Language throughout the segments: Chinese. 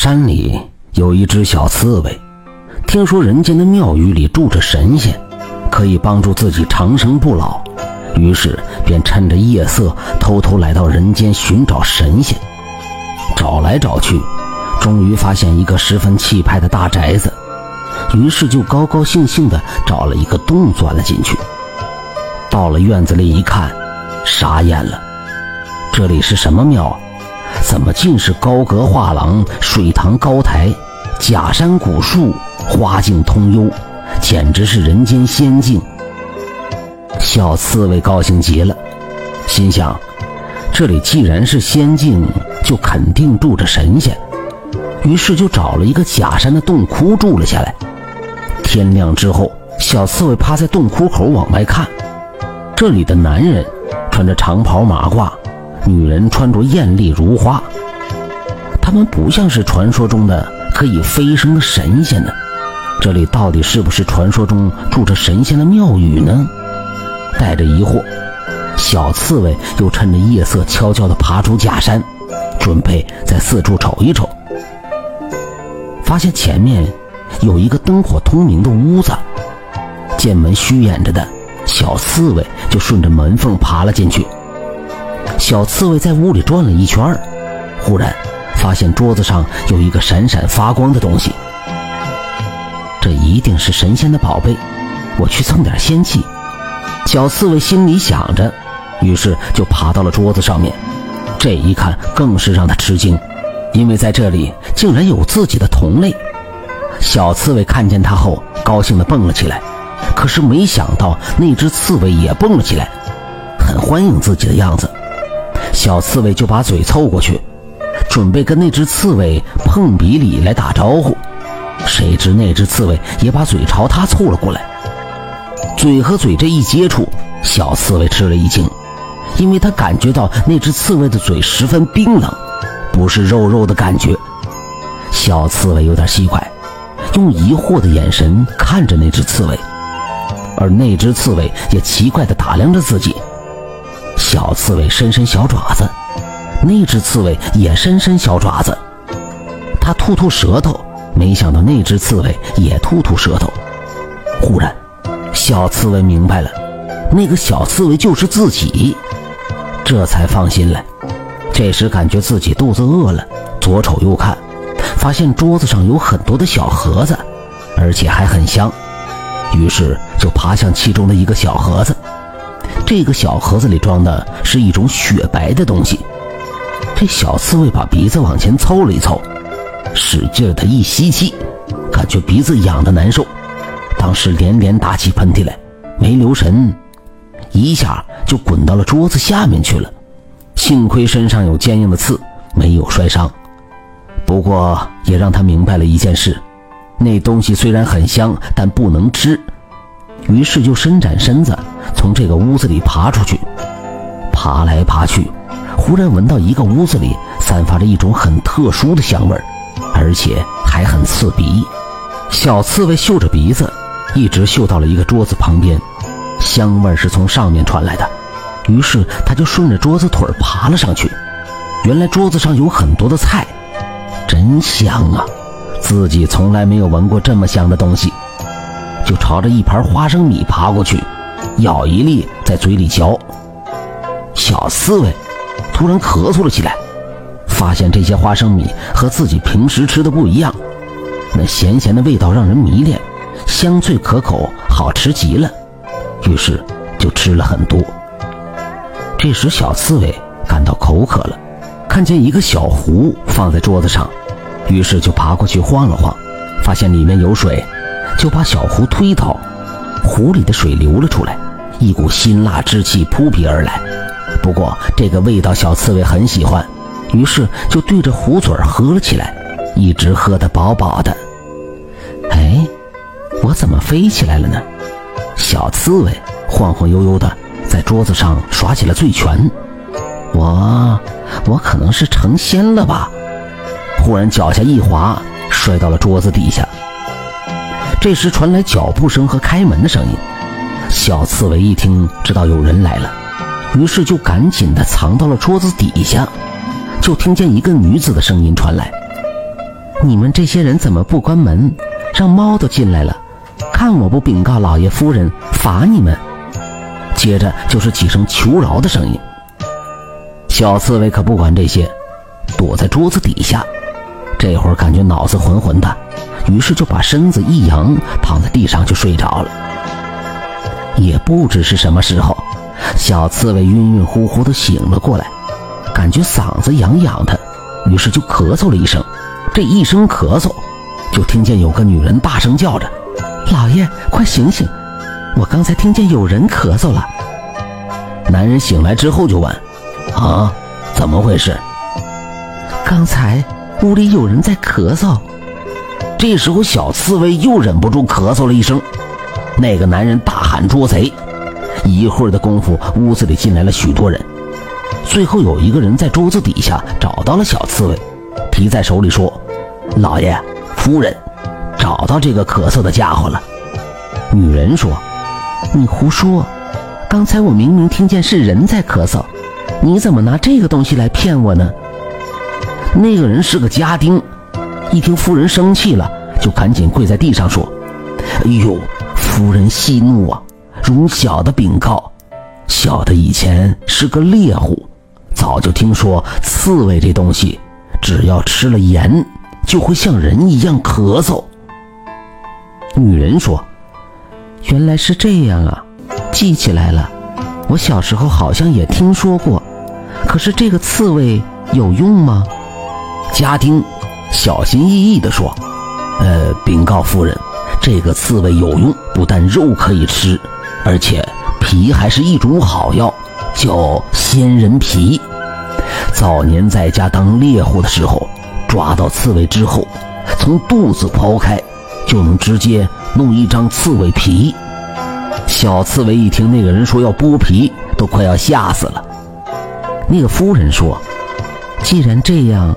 山里有一只小刺猬，听说人间的庙宇里住着神仙，可以帮助自己长生不老，于是便趁着夜色偷偷来到人间寻找神仙。找来找去，终于发现一个十分气派的大宅子，于是就高高兴兴地找了一个洞钻了进去。到了院子里一看，傻眼了，这里是什么庙？怎么尽是高阁画廊、水塘高台、假山古树、花径通幽，简直是人间仙境。小刺猬高兴极了，心想：这里既然是仙境，就肯定住着神仙。于是就找了一个假山的洞窟住了下来。天亮之后，小刺猬趴在洞窟口往外看，这里的男人穿着长袍马褂。女人穿着艳丽如花，他们不像是传说中的可以飞升的神仙呢。这里到底是不是传说中住着神仙的庙宇呢？带着疑惑，小刺猬又趁着夜色悄悄地爬出假山，准备在四处瞅一瞅。发现前面有一个灯火通明的屋子，见门虚掩着的小刺猬就顺着门缝爬了进去。小刺猬在屋里转了一圈忽然发现桌子上有一个闪闪发光的东西。这一定是神仙的宝贝，我去蹭点仙气。小刺猬心里想着，于是就爬到了桌子上面。这一看更是让他吃惊，因为在这里竟然有自己的同类。小刺猬看见他后，高兴地蹦了起来。可是没想到那只刺猬也蹦了起来，很欢迎自己的样子。小刺猬就把嘴凑过去，准备跟那只刺猬碰鼻礼来打招呼。谁知那只刺猬也把嘴朝他凑了过来。嘴和嘴这一接触，小刺猬吃了一惊，因为他感觉到那只刺猬的嘴十分冰冷，不是肉肉的感觉。小刺猬有点奇怪，用疑惑的眼神看着那只刺猬，而那只刺猬也奇怪地打量着自己。小刺猬伸伸小爪子，那只刺猬也伸伸小爪子，它吐吐舌头，没想到那只刺猬也吐吐舌头。忽然，小刺猬明白了，那个小刺猬就是自己，这才放心了。这时感觉自己肚子饿了，左瞅右看，发现桌子上有很多的小盒子，而且还很香，于是就爬向其中的一个小盒子。这个小盒子里装的是一种雪白的东西。这小刺猬把鼻子往前凑了一凑，使劲的一吸气，感觉鼻子痒的难受，当时连连打起喷嚏来，没留神，一下就滚到了桌子下面去了。幸亏身上有坚硬的刺，没有摔伤。不过也让他明白了一件事：那东西虽然很香，但不能吃。于是就伸展身子，从这个屋子里爬出去，爬来爬去，忽然闻到一个屋子里散发着一种很特殊的香味，而且还很刺鼻。小刺猬嗅着鼻子，一直嗅到了一个桌子旁边，香味是从上面传来的。于是他就顺着桌子腿爬了上去。原来桌子上有很多的菜，真香啊！自己从来没有闻过这么香的东西。就朝着一盘花生米爬过去，咬一粒在嘴里嚼。小刺猬突然咳嗽了起来，发现这些花生米和自己平时吃的不一样，那咸咸的味道让人迷恋，香脆可口，好吃极了。于是就吃了很多。这时小刺猬感到口渴了，看见一个小壶放在桌子上，于是就爬过去晃了晃，发现里面有水。就把小壶推倒，壶里的水流了出来，一股辛辣之气扑鼻而来。不过这个味道小刺猬很喜欢，于是就对着壶嘴喝了起来，一直喝得饱饱的。哎，我怎么飞起来了呢？小刺猬晃晃悠悠的在桌子上耍起了醉拳。我，我可能是成仙了吧？忽然脚下一滑，摔到了桌子底下。这时传来脚步声和开门的声音，小刺猬一听知道有人来了，于是就赶紧的藏到了桌子底下。就听见一个女子的声音传来：“你们这些人怎么不关门，让猫都进来了？看我不禀告老爷夫人，罚你们！”接着就是几声求饶的声音。小刺猬可不管这些，躲在桌子底下。这会儿感觉脑子浑浑的，于是就把身子一扬，躺在地上就睡着了。也不知是什么时候，小刺猬晕晕乎乎的醒了过来，感觉嗓子痒痒的，于是就咳嗽了一声。这一声咳嗽，就听见有个女人大声叫着：“老爷，快醒醒！我刚才听见有人咳嗽了。”男人醒来之后就问：“啊，怎么回事？”刚才。屋里有人在咳嗽，这时候小刺猬又忍不住咳嗽了一声。那个男人大喊捉贼，一会儿的功夫，屋子里进来了许多人。最后有一个人在桌子底下找到了小刺猬，提在手里说：“老爷，夫人，找到这个咳嗽的家伙了。”女人说：“你胡说！刚才我明明听见是人在咳嗽，你怎么拿这个东西来骗我呢？”那个人是个家丁，一听夫人生气了，就赶紧跪在地上说：“哎呦，夫人息怒啊！容小的禀告，小的以前是个猎户，早就听说刺猬这东西，只要吃了盐，就会像人一样咳嗽。”女人说：“原来是这样啊，记起来了。我小时候好像也听说过，可是这个刺猬有用吗？”家丁小心翼翼地说：“呃，禀告夫人，这个刺猬有用，不但肉可以吃，而且皮还是一种好药，叫仙人皮。早年在家当猎户的时候，抓到刺猬之后，从肚子剖开，就能直接弄一张刺猬皮。”小刺猬一听那个人说要剥皮，都快要吓死了。那个夫人说：“既然这样。”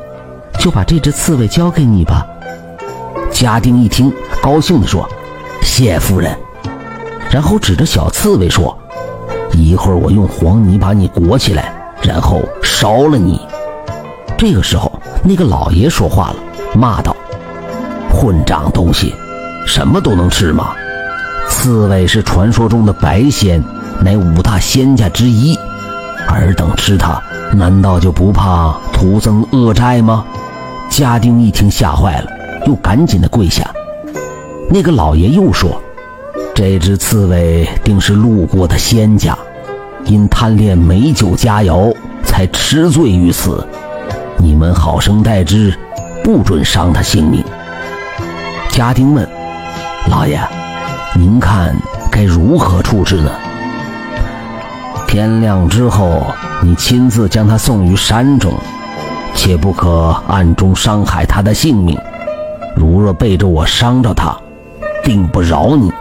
就把这只刺猬交给你吧。家丁一听，高兴地说：“谢夫人。”然后指着小刺猬说：“一会儿我用黄泥把你裹起来，然后烧了你。”这个时候，那个老爷说话了，骂道：“混账东西，什么都能吃吗？刺猬是传说中的白仙，乃五大仙家之一。尔等吃它，难道就不怕徒增恶债吗？”家丁一听吓坏了，又赶紧的跪下。那个老爷又说：“这只刺猬定是路过的仙家，因贪恋美酒佳肴，才吃醉于此。你们好生待之，不准伤他性命。”家丁问：“老爷，您看该如何处置呢？”天亮之后，你亲自将他送于山中。切不可暗中伤害他的性命，如若背着我伤着他，定不饶你。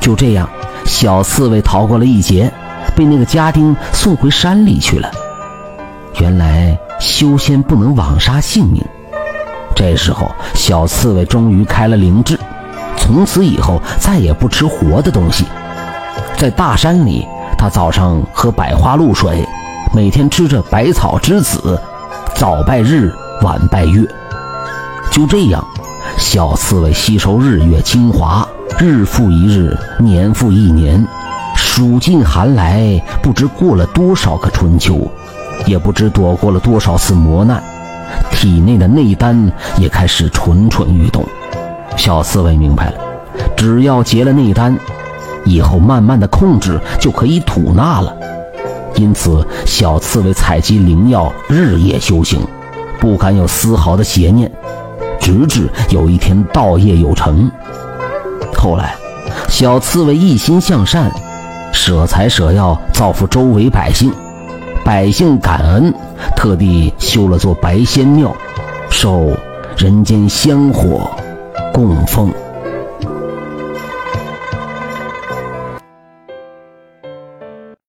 就这样，小刺猬逃过了一劫，被那个家丁送回山里去了。原来修仙不能枉杀性命。这时候，小刺猬终于开了灵智，从此以后再也不吃活的东西。在大山里，他早上喝百花露水。每天吃着百草之子，早拜日，晚拜月。就这样，小刺猬吸收日月精华，日复一日，年复一年，数尽寒来，不知过了多少个春秋，也不知躲过了多少次磨难，体内的内丹也开始蠢蠢欲动。小刺猬明白了，只要结了内丹，以后慢慢的控制就可以吐纳了。因此，小刺猬采集灵药，日夜修行，不敢有丝毫的邪念，直至有一天道业有成。后来，小刺猬一心向善，舍财舍药造福周围百姓，百姓感恩，特地修了座白仙庙，受人间香火供奉。